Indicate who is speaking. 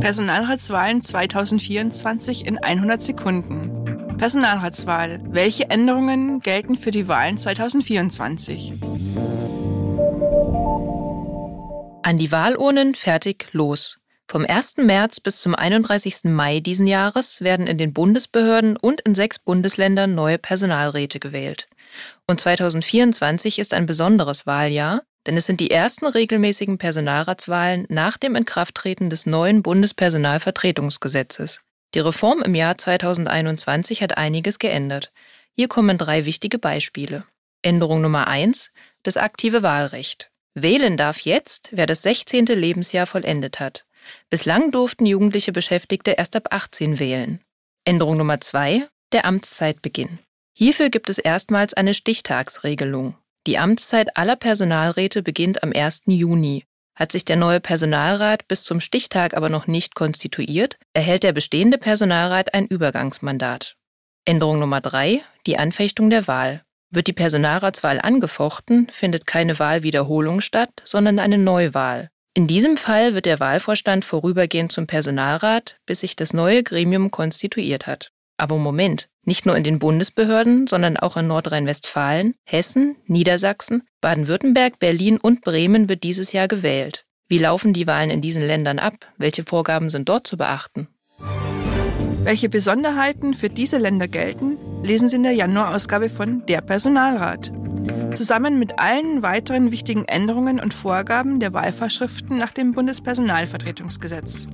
Speaker 1: Personalratswahlen 2024 in 100 Sekunden. Personalratswahl. Welche Änderungen gelten für die Wahlen 2024?
Speaker 2: An die Wahlurnen fertig los. Vom 1. März bis zum 31. Mai diesen Jahres werden in den Bundesbehörden und in sechs Bundesländern neue Personalräte gewählt. Und 2024 ist ein besonderes Wahljahr, denn es sind die ersten regelmäßigen Personalratswahlen nach dem Inkrafttreten des neuen Bundespersonalvertretungsgesetzes. Die Reform im Jahr 2021 hat einiges geändert. Hier kommen drei wichtige Beispiele. Änderung Nummer eins: das aktive Wahlrecht. Wählen darf jetzt, wer das 16. Lebensjahr vollendet hat. Bislang durften jugendliche Beschäftigte erst ab 18 wählen. Änderung Nummer zwei: der Amtszeitbeginn. Hierfür gibt es erstmals eine Stichtagsregelung. Die Amtszeit aller Personalräte beginnt am 1. Juni. Hat sich der neue Personalrat bis zum Stichtag aber noch nicht konstituiert, erhält der bestehende Personalrat ein Übergangsmandat. Änderung Nummer drei: Die Anfechtung der Wahl. Wird die Personalratswahl angefochten, findet keine Wahlwiederholung statt, sondern eine Neuwahl. In diesem Fall wird der Wahlvorstand vorübergehend zum Personalrat, bis sich das neue Gremium konstituiert hat. Aber Moment, nicht nur in den Bundesbehörden, sondern auch in Nordrhein-Westfalen, Hessen, Niedersachsen, Baden-Württemberg, Berlin und Bremen wird dieses Jahr gewählt. Wie laufen die Wahlen in diesen Ländern ab? Welche Vorgaben sind dort zu beachten?
Speaker 1: Welche Besonderheiten für diese Länder gelten, lesen Sie in der Januarausgabe von Der Personalrat. Zusammen mit allen weiteren wichtigen Änderungen und Vorgaben der Wahlvorschriften nach dem Bundespersonalvertretungsgesetz.